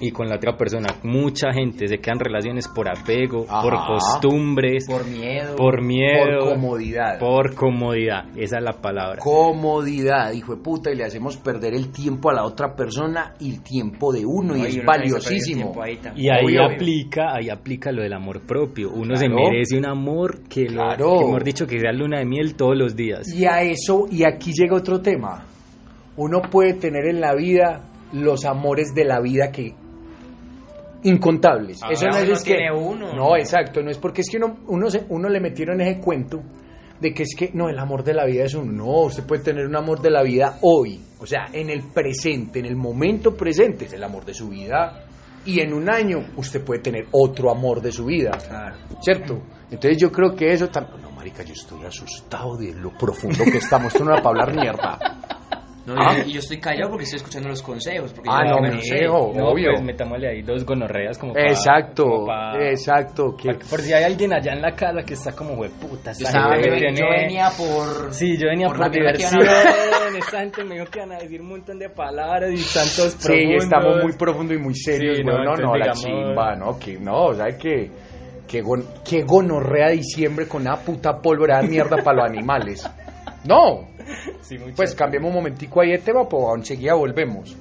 y con la otra persona. Mucha gente se quedan relaciones por apego, Ajá. por costumbres, Por miedo. por miedo, Por comodidad. por comodidad. Esa es la palabra. Comodidad, hijo de puta, y le hacemos perder el tiempo a la otra persona y el tiempo de uno, y es valiosísimo. ahí. Y ahí Obvio. aplica, ahí aplica lo del amor propio. Uno se merece un amor que, lo, que, mejor dicho, que sea luna de miel todos los días. Y a eso, y aquí llega otro tema. Uno puede tener en la vida los amores de la vida que incontables. Ah, eso no es, que tiene uno. No, exacto, no es porque es que uno uno se- uno le metieron ese cuento de que es que no, el amor de la vida es uno. No, usted puede tener un amor de la vida hoy, o sea, en el presente, en el momento presente, es el amor de su vida. Y en un año usted puede tener otro amor de su vida. Claro. ¿Cierto? Entonces yo creo que eso también... No, marica, yo estoy asustado de lo profundo que estamos. Esto no era para hablar mierda. No, Ah. y, y yo estoy callado porque estoy escuchando los consejos. Porque Ah, yo no, me sé. No, obvio. pues metámosle ahí dos gonorreas como pa- Exacto, como exacto. Que, pa- por si hay alguien allá en la casa que está como. Yo, esta gente yo- yo venía por. Sí, yo venía por por, diversión. Esta gente me dijo que iban a decir un montón de palabras y tantos sí, profundos. estamos muy profundo y muy serios. Sí, güey. no, no, no, la chimba, no, que no, ¿sabes qué? Que, gon- que gonorrea diciembre con una puta pólvora de mierda para los animales. No, Sí, pues cambiemos un momentico ahí de tema, pues enseguida volvemos.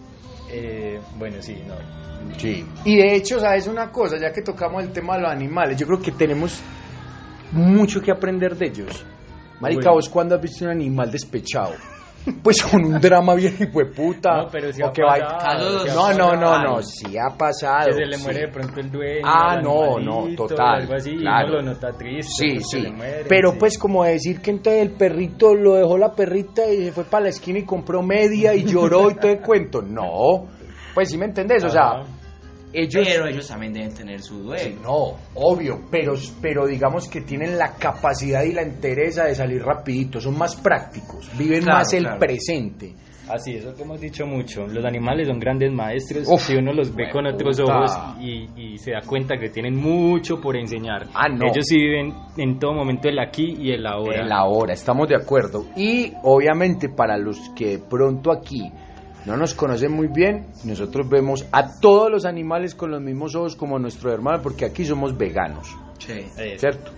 Eh, bueno, sí, no. Sí. Y de hecho, ¿sabes una cosa? Ya que tocamos el tema de los animales, yo creo que tenemos mucho que aprender de ellos. Marica. ¿vos cuándo has visto un animal despechado? Pues con un drama bien hijueputa. No, pero sí o ha que va- pasado, No, no, no, no, sí ha pasado. Que se le sí. muere de pronto el dueño. Ah, el no, no, total, Algo así, claro. y uno lo nota triste. Sí, sí. mueren, Pero sí. pues como decir que entonces el perrito lo dejó la perrita y se fue para la esquina y compró media y lloró y todo el cuento. No. Pues sí me entendés, o sea. Ellos... Pero ellos también deben tener su Sí, duelo. no, obvio, pero, pero digamos que tienen la capacidad y la entereza de salir rapidito, son más prácticos, viven Claro, más el claro. presente. Así, eso que hemos dicho mucho. Los animales son grandes maestros. Uf, si uno los ve con otros puta. ojos y, y se da cuenta que tienen mucho por enseñar. Ah, no. Ellos sí viven en todo momento el aquí y el ahora. En la hora, estamos de acuerdo. Y obviamente para los que de pronto aquí no nos conocen muy bien, nosotros vemos a todos los animales con los mismos ojos como nuestro hermano, porque aquí somos veganos, Sí. Eso. ¿cierto?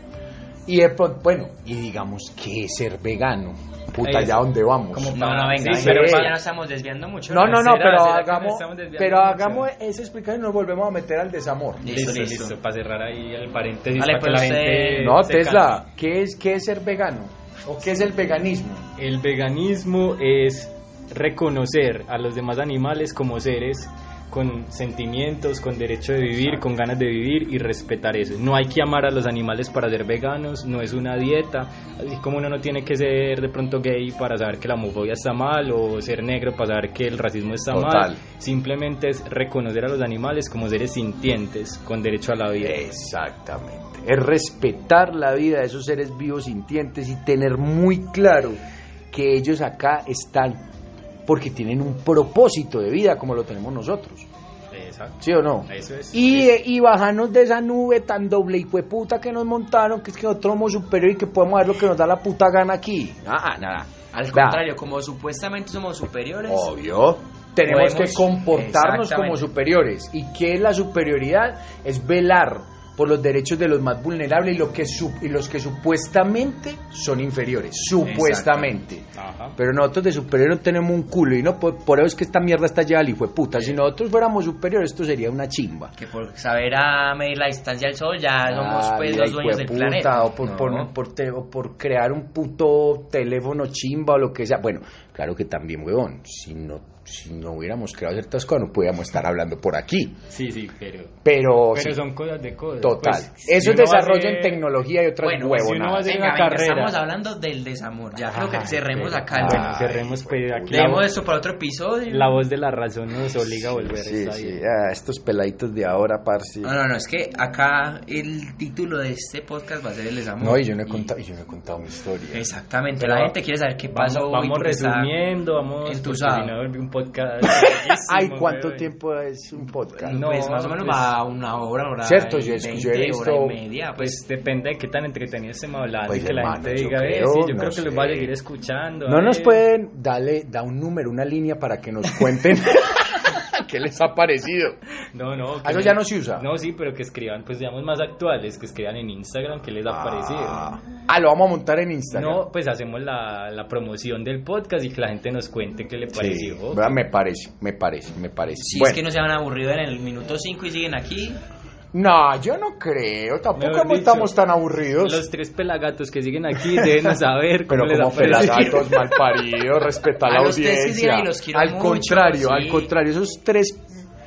Y bueno, y digamos, ¿qué es ser vegano? Puta, Eso. ¿allá dónde vamos? Como No, no, venga, Sí, pero sí. ya nos estamos desviando mucho. No, no, no, ¿Será- pero será que hagamos, pero hagamos esa explicación y nos volvemos a meter al desamor. Listo, Listo, listo, listo. para cerrar ahí el paréntesis. Vale, para que pues la usted- gente No, se Tesla, ¿qué es, ¿qué es ser vegano? ¿O qué es el veganismo? El veganismo es reconocer a los demás animales como seres con sentimientos, con derecho de vivir, con ganas de vivir y respetar eso. No hay que amar a los animales para ser veganos, no es una dieta, así como uno no tiene que ser de pronto gay para saber que la homofobia está mal o ser negro para saber que el racismo está Total. mal, simplemente es reconocer a los animales como seres sintientes, con derecho a la vida. Exactamente. Es respetar la vida de esos seres vivos sintientes y tener muy claro que ellos acá están porque tienen un propósito de vida como lo tenemos nosotros. Exacto. ¿Sí o no? Eso es. Y, y bajarnos de esa nube tan doble y puta que nos montaron, que es que nosotros somos superiores y que podemos hacer lo que nos da la puta gana aquí. Ah, nada. Al contrario, como supuestamente somos superiores, Obvio. Tenemos Podemos- que comportarnos como superiores. ¿Y qué es la superioridad? Es velar por los derechos de los más vulnerables y, lo que su- y los que supuestamente son inferiores. Supuestamente. Pero nosotros de superior no tenemos un culo y no por, por eso es que esta mierda está llena al hijo de puta. Si nosotros fuéramos superiores, esto sería una chimba. Que por saber a medir la distancia del sol ya somos Ah, pues los dueños del planeta. O por, No. por- por te- o por crear un puto teléfono chimba o lo que sea. Bueno, claro que también, huevón. Si no, si no hubiéramos creado ciertas cosas, no podíamos estar hablando por aquí. Sí, sí, pero. Pero, Pero sí, son cosas de cosas. total. Pues, si Eso es va a desarrollo en tecnología y otras Bueno, huevonadas. si uno va a hacer Venga, una venga, carrera. estamos hablando del desamor. Ya creo que Ay, cerremos pero- acá. Bueno, tema. cerremos pues aquí. Dejemos voz- esto para otro episodio. la voz de la razón nos obliga a volver. Sí, sí, ah, estos peladitos de ahora, parce. No, no, no, es que acá el título de este podcast va a ser el desamor. No, y yo no he Y- contado, yo no he contado mi historia. Exactamente, Pero la gente quiere saber qué Vamos, pasó. vamos por qué resumiendo, vamos. entusado. no, vuelve un podcast. Ay, ¿cuánto weón. tiempo es un podcast? No, pues más o menos pues- va a una hora, hora. Cierto, yo he- yo he 20, visto- hora y media. Pues, Pues depende de qué tan entretenido estemos hablando Pues, y que la hermano, gente yo diga, "Eh, creo, sí, yo no creo que los va a seguir escuchando. No nos ver". pueden, dale, da un número, una línea para que nos cuenten qué les ha parecido. No, no. Ah, eso ya no se usa. No, sí, pero que escriban, pues digamos más actuales, que escriban en Instagram qué les ha parecido. Ah, ah, lo vamos a montar en Instagram. No, pues hacemos la, la promoción del podcast y que la gente nos cuente qué le Sí, pareció. ¿verdad? me parece, me parece, me parece. si Bueno, es que no se van aburridos en el minuto 5 y siguen aquí, no, yo no creo, tampoco dicho, estamos tan aburridos. Los tres pelagatos que siguen aquí deben saber cómo Pero les como pelagatos mal paridos, respeta A la los audiencia. los al mucho, contrario, sí. al contrario, esos tres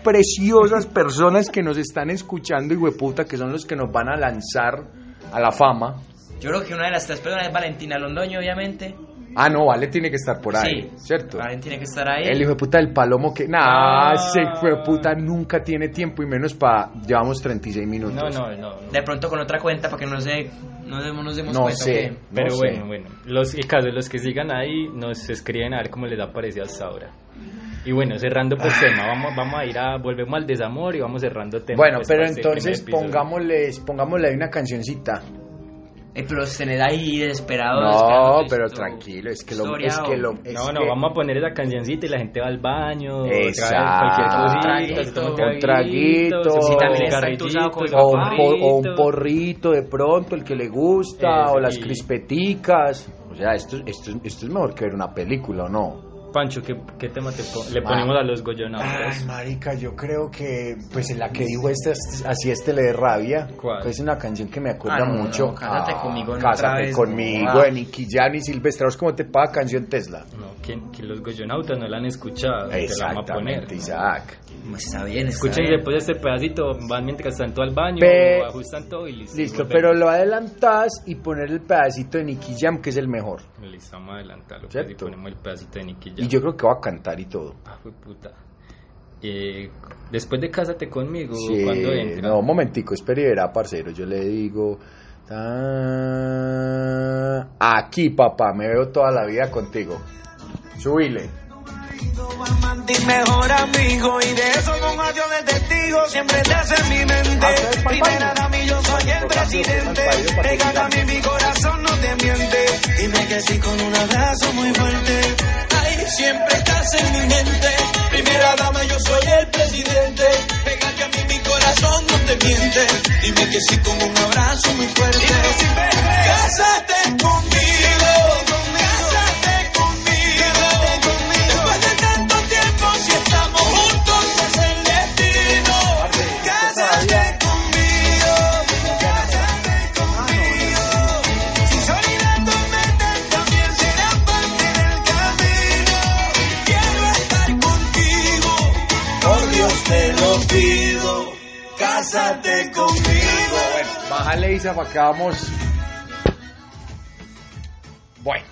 preciosas personas que nos están escuchando y hueputa que son los que nos van a lanzar a la fama. yo creo que una de las tres personas es Valentina Londoño, obviamente. Ah, no, Vale tiene que estar por ahí, sí, ¿cierto? Valentina tiene que estar ahí. El hijo de puta del palomo que... Nah, Ah. ese hijo de puta nunca tiene tiempo y menos para... Llevamos 36 minutos. No, no, no. no. De pronto con otra cuenta para que no se, no, demos- nos demos No cuenta. sé. que- Pero No sé. bueno, bueno, los, el caso, los que sigan ahí nos escriben a ver cómo les ha parecido hasta ahora. Y bueno, cerrando por tema, vamos, vamos a ir a, volvemos al desamor y vamos cerrando temas. Bueno, pues, pero entonces pongámosle, pongámosle ahí una cancioncita. Eh, pero los tenés ahí desesperados. No, tu- pero tranquilo, es que lo... historia Es que lo es No, no, que- vamos a poner esa cancioncita y la gente va al baño, trae Exacto. cualquier Un cosita, traguito, se toma un traguito, traguito. se Si fuma también un está cigarrillito, entusado con se el O un, o porrito. porrito de pronto, el que le gusta, Eso, o las y- crispeticas. O sea, esto, esto, esto es mejor que ver una película, ¿o no? Pancho, ¿qué, qué tema te po- le Ah. ponemos a los Ay, goyonautas? marica, yo creo que, pues en la que dijo esta, así este le de rabia, ¿Cuál? es una canción que me acuerda Ah, no, mucho. no, Cásate conmigo, no, Cásate otra vez, conmigo, no. de Nicky Jam y Silvestre. ¿Vos ¿Cómo te paga canción Tesla? No, que, que los goyonautas no la han escuchado, te la vamos a poner. Exactamente, Isaac. Pues está bien, está Escuchen bien. después de este pedacito, van mientras están todo al baño, Pe- ajustan todo y listo. Listo, volvemos. pero lo adelantás y poner el pedacito de Nicky Jam, que es el mejor. Listo, vamos a adelantarlo, pues, ¿Cierto? y ponemos el pedacito de Nicky Jam. Y yo creo que va a cantar y todo. Ah, fue puta. Eh, después de Cásate conmigo, Sí, cuando entra? no, un momentico, espere y verá, parcero. Yo le digo. "Ta- Aquí, papá, me veo toda la vida contigo. Subile. mejor amigo y de eso con adiós de testigo siempre te hace en mi mente primera dama yo soy el presidente pégate a mí mi corazón no te miente dime que sí con un abrazo muy fuerte siempre estás en mi mente. Primera dama yo soy el presidente. Pégate a mí mi corazón no te miente. Dime que sí con un abrazo muy fuerte. Cásate conmigo cásate conmigo Bájale, Isa, para acá vamos. Bueno,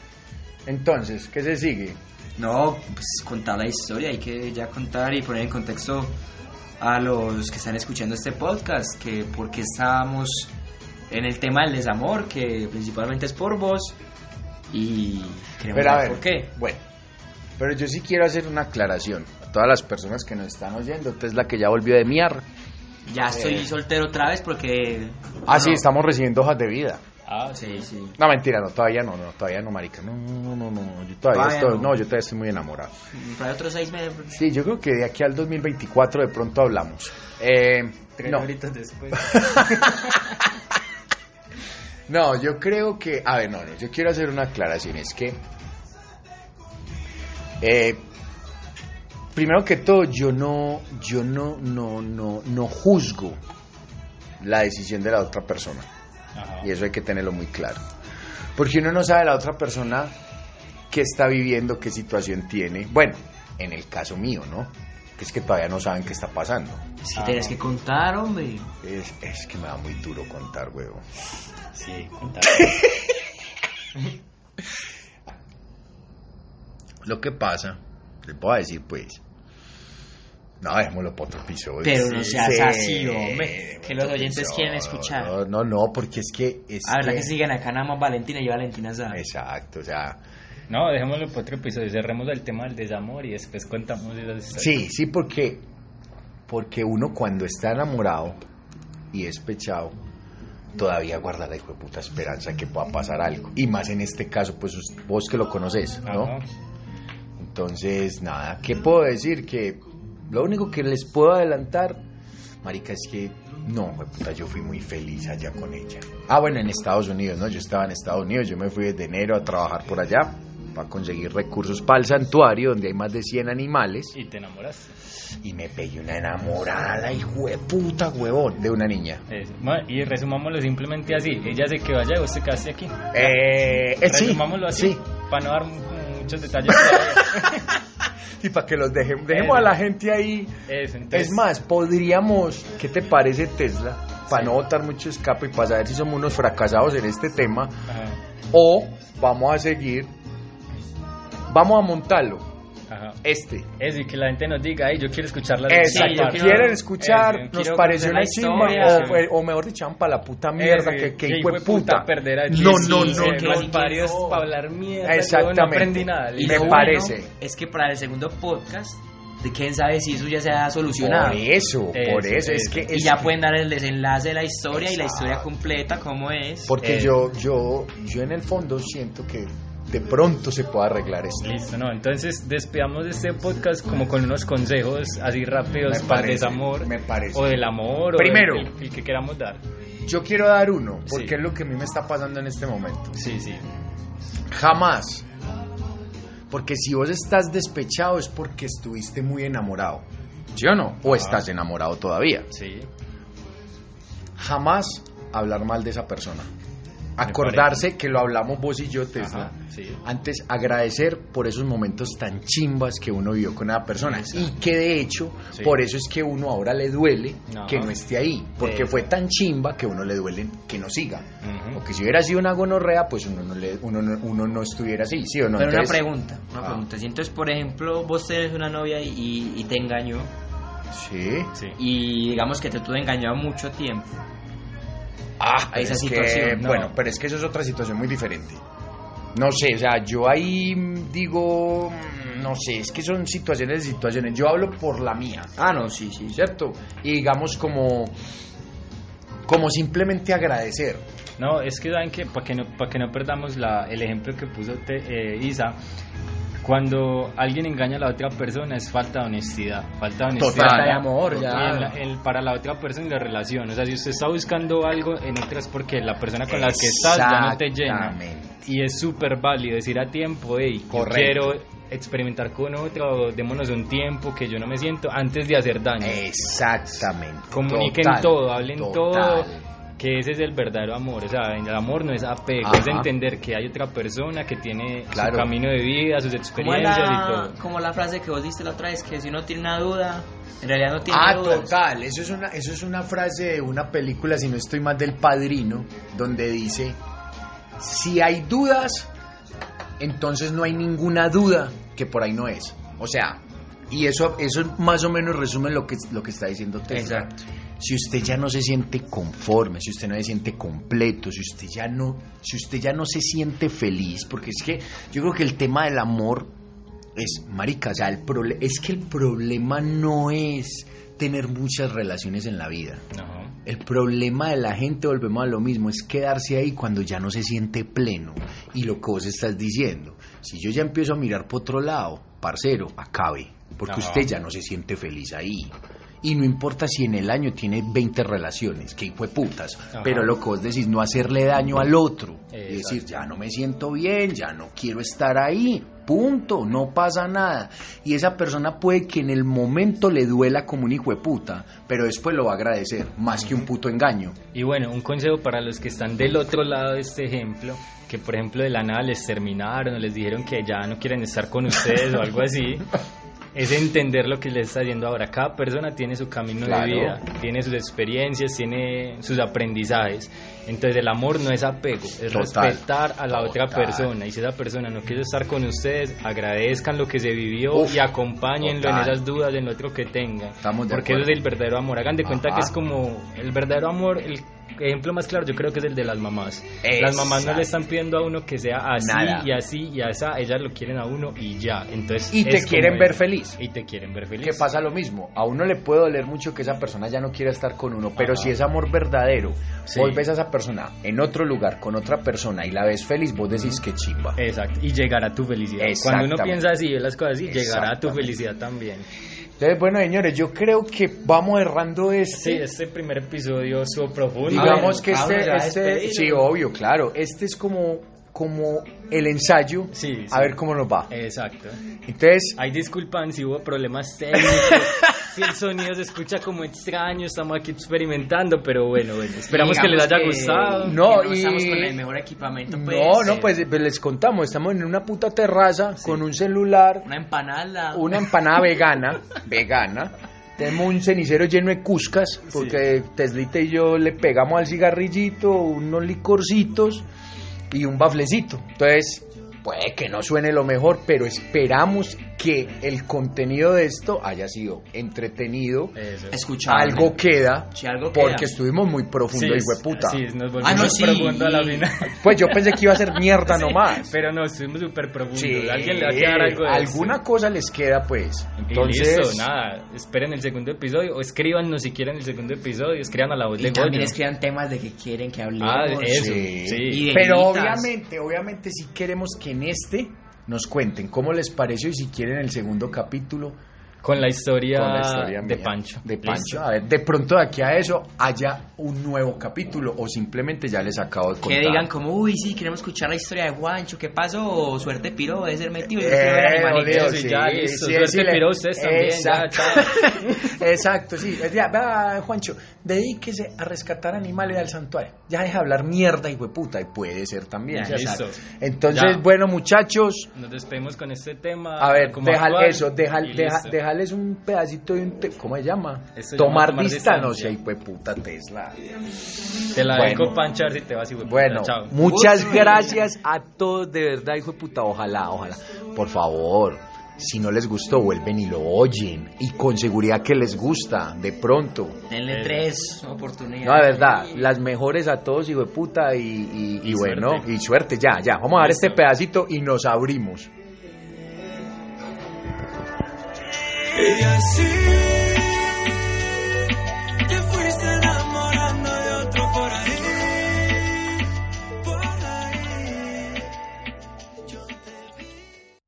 entonces, ¿qué se sigue? No, pues contar la historia, hay que ya contar y poner en contexto a los que están escuchando este podcast, que porque estábamos en el tema del desamor, que principalmente es por vos, y queremos Pero a saber ver, por qué. Bueno, pero yo sí quiero hacer una aclaración a todas las personas que nos están oyendo. Tesla que ya volvió de miar. Ya estoy Eh. soltero otra vez porque... Ah, sí, estamos recibiendo hojas de vida. Ah, Sí, sí. No, mentira, no, todavía no, no, todavía no, marica. No, no, no, no, yo todavía Todavía estoy, no. no, yo todavía estoy muy enamorado. Para otros seis meses. Sí, yo creo que de aquí al 2024 de pronto hablamos. Eh, Tres no, horitas después. no, yo creo que, a ver, no, no, yo quiero hacer una aclaración, es que, eh, primero que todo, yo no, yo no, no, no, no juzgo la decisión de la otra persona. Ajá. Y eso hay que tenerlo muy claro. Porque uno no sabe la otra persona qué está viviendo, qué situación tiene. Bueno, en el caso mío, ¿no? Que es que todavía no saben qué está pasando. Si tienes que contar, hombre. Es, es que me da muy duro contar, huevo. Sí, cuenta. Lo que pasa, les voy a decir, pues. No, dejémoslo para otro episodio. Pero no seas sí, así, hombre, que los oyentes episodio. quieren escuchar. No, no, no, porque es que. Es A ver, la que- que siguen acá nada más Valentina y Valentina sabe. Exacto, o sea. No, dejémoslo para otro episodio. Cerremos el tema del desamor y después contamos esas historias. Sí, sí, porque, porque uno cuando está enamorado y despechado, todavía guarda la hijo de puta esperanza que pueda pasar algo. Y más en este caso, pues vos que lo conoces, ¿no? Ajá. Entonces, nada, ¿qué puedo decir? Que lo único que les puedo adelantar, marica, es que no, puta, yo fui muy feliz allá con ella. Ah, bueno, en Estados Unidos, ¿no? Yo estaba en Estados Unidos, yo me fui desde enero a trabajar por allá para conseguir recursos para el santuario donde hay más de 100 animales. Y te enamoraste. Y me pegué una enamorada, hijo de puta, huevón, de una niña. Bueno, y resumámoslo simplemente así. Ella se quedó allá y vos te quedaste aquí. Eh, eh, sí, Resumámoslo así. sí. Para no dar mu- muchos detalles. Y para que los dejemos, dejemos a la gente ahí. Eso, entonces, Es más, podríamos, ¿qué te parece Tesla? Para no botar mucho escape y para saber si somos unos fracasados en este tema. Ajá, O vamos a seguir, vamos a montarlo, ajá. este. Eso, y que la gente nos diga, ay, yo quiero escuchar la Exacto, quieren escuchar, nos pareció una chimba, historia. o, mejor dicho, para la puta mierda, que, que que hijo de puta. perder a No, sí, no, sí, no, no, los varios no. para hablar mierda. Exactamente. No aprendí nada. Y me parece. es que para el segundo podcast, de quién sabe si eso ya se ha solucionado. Por eso, por Eso, eso, es que... Y es ya que- pueden dar el desenlace de la historia y la historia completa, cómo es. Porque Eh. yo, yo, yo en el fondo siento que de pronto se puede arreglar esto. Listo, no. Entonces despedamos de este podcast como con unos consejos así rápidos Me para el desamor. me parece. O del amor. Primero. O del, el, el que queramos dar. Yo quiero dar uno, porque Sí. es lo que a mí me está pasando en este momento. Sí, sí. Jamás. Porque si vos estás despechado es porque estuviste muy enamorado. ¿Sí o no? O estás enamorado todavía. Sí. Jamás hablar mal de esa persona. Acordarse que lo hablamos vos y yo, Tesla. Ajá, sí. Antes, agradecer por esos momentos tan chimbas que uno vivió con esa persona. Y que de hecho, Sí. por eso es que uno ahora le duele Ajá. que no esté ahí. Porque fue tan chimba que uno le duele que no siga. Porque si hubiera sido una gonorrea, pues uno no, le, uno, no, uno no estuviera así, ¿sí o no? Pero una pregunta, una Ah. pregunta. Si entonces, por ejemplo, vos tenés una novia y, te engañó, Sí. Sí. y digamos que te tuvo engañado mucho tiempo, Ah, a esa es que, situación, no. Bueno, pero es que eso es otra situación muy diferente. No sé, o sea, yo ahí digo, mm, no sé, es que son situaciones de situaciones. Yo hablo por la mía, Ah, no, sí, sí. ¿cierto? Y digamos como, como simplemente agradecer. No, es que saben que para que no, para que no perdamos la, el ejemplo que puso te- eh, Isa, cuando alguien engaña a la otra persona es falta de honestidad, falta de honestidad. Total. Falta de amor, ya. en la- en- para la otra persona y la relación, o sea, si usted está buscando algo en otras porque la persona con la que estás ya no te llena Exactamente. y es súper válido decir a tiempo, hey, quiero experimentar con otra o démonos un tiempo que yo no me siento antes de hacer daño. Exactamente. Comuniquen Total, todo, hablen total. todo, que ese es el verdadero amor. O sea, el amor no es apego, Ajá. es entender que hay otra persona que tiene Claro. su camino de vida, sus Como experiencias y todo. como la frase que vos diste la otra vez, que si uno tiene una duda, en realidad no tiene Ah, dudas. total. Eso es, una, eso es una frase de una película, si no estoy más del padrino, donde dice, si hay dudas, entonces no hay ninguna duda que por ahí no es. O sea, y eso, eso más o menos resume lo que, lo que está diciendo Tesla. Exacto. Si usted ya no se siente conforme, si usted no se siente completo, si usted ya no, si usted ya no se siente feliz, porque es que yo creo que el tema del amor es, marica, o sea, el es que el problema no es tener muchas relaciones en la vida. El problema de la gente, volvemos a lo mismo, es quedarse ahí cuando ya no se siente pleno. Y lo que vos estás diciendo, si yo ya empiezo a mirar por otro lado, parcero, acabe. Porque Ajá. usted ya no se siente feliz ahí. Y no importa si en el año tiene 20 relaciones, que fue putas, Ajá. pero lo que vos decís, no hacerle daño al otro. Exacto. decir, ya no me siento bien, ya no quiero estar ahí, punto, no pasa nada. Y esa persona puede que en el momento le duela como un hijo de puta, pero después lo va a agradecer, más que un puto engaño. Y bueno, un consejo para los que están del otro lado de este ejemplo, que por ejemplo de la nada les terminaron o les dijeron que ya no quieren estar con ustedes o algo así, es entender lo que les está diciendo ahora. Cada persona tiene su camino Claro. de vida, tiene sus experiencias, tiene sus aprendizajes. Entonces el amor no es apego, es Total. respetar a la otra persona. Y si esa persona no quiere estar con ustedes, agradezcan lo que se vivió Uf, y acompáñenlo en esas dudas, en lo otro que tenga. Estamos de Porque eso es el verdadero amor. Hagan de cuenta que es como el verdadero amor, el ejemplo más claro yo creo que es el de las mamás. Las mamás no le están pidiendo a uno que sea así Nada. y así y así, ellas lo quieren a uno y ya. Entonces Y te quieren ver es. feliz. Y te quieren ver feliz. Que pasa lo mismo, a uno le puede doler mucho que esa persona ya no quiera estar con uno, pero Ajá. si es amor verdadero, Sí. vos ves a esa persona en otro lugar con otra persona y la ves feliz, vos decís que chimba. Exacto, y llegará tu felicidad. Cuando uno piensa así, ve las cosas así, llegará tu Exactamente. felicidad también. Entonces, bueno, señores, yo creo que vamos errando Sí, este. este primer episodio estuvo profundo. Digamos ver, que este, este sí, obvio, claro, este es como, como el ensayo, Sí, a sí. ver cómo nos va. Exacto. Entonces, Ahí disculpan si hubo problemas técnicos, si el sonido se escucha como extraño, estamos aquí experimentando, pero bueno, bueno, esperamos que les haya gustado. No, que y- estamos con el mejor equipamiento. Pues, no, no, pues, pues les contamos, estamos en una puta terraza con un celular, Una empanada. una empanada vegana, vegana. Tenemos un cenicero lleno de cuscas, porque Teslita y yo le pegamos al cigarrillito, unos licorcitos y un baflecito. Entonces, puede que no suene lo mejor, pero esperamos que el contenido de esto haya sido entretenido. Eso. Escuchable. Algo queda, Sí, algo porque queda. estuvimos muy profundo, hijo de puta. sí, nos volvimos Ah, no, sí. profundo a la final. Pues yo pensé que iba a ser mierda nomás. Pero no, estuvimos súper profundos. Sí, Alguien le va a quedar algo de alguna cosa les queda, pues. Y Entonces, listo, nada, esperen el segundo episodio o escríbanos si quieren el segundo episodio, escriban a la voz Y de también Goyo. escriban temas de que quieren que hablemos. Ah, eso, Sí. sí. Y Pero obviamente, obviamente si queremos que en este nos cuenten cómo les pareció y si quieren el segundo capítulo Con la historia, con la historia de mía, Pancho. De Listo. Pancho. A ver, de pronto de aquí a eso haya un nuevo capítulo o simplemente ya les acabo de Que contar. digan como, uy, sí, queremos escuchar la historia de Juancho, ¿qué pasó? O suerte piro, debe ser metido. yo Eh, quiero ver animalitos. Leo, sí, sí, ya, listo. sí, Suerte, sí, le- pero ustedes también, ya, Exacto. chao. Exacto, sí. Ya, va, Juancho, dedíquese a rescatar animales al santuario. Ya deja de hablar mierda, hijo de puta, y puede ser también. Ya, ya listo. sabes. Entonces, Ya. bueno, muchachos, Nos despedimos con este tema. a ver, déjale eso, déjale, y déjales un pedacito de un... te- ¿Cómo se llama? Esto se tomar, llama tomar distancia. No distancia. sé, hijo de puta Tesla. Te la Bueno. dejo ver si te vas y Bueno, chao. muchas gracias a todos, de verdad, hijo de puta, ojalá, ojalá. Por favor, si no les gustó, vuelven y lo oyen. Y con seguridad que les gusta, de pronto. Denle tres oportunidades. No, de verdad, las mejores a todos, hijo de puta, y, y- y Y bueno, suerte. y suerte, ya, ya. Vamos a dar este pedacito y nos abrimos. Ella sí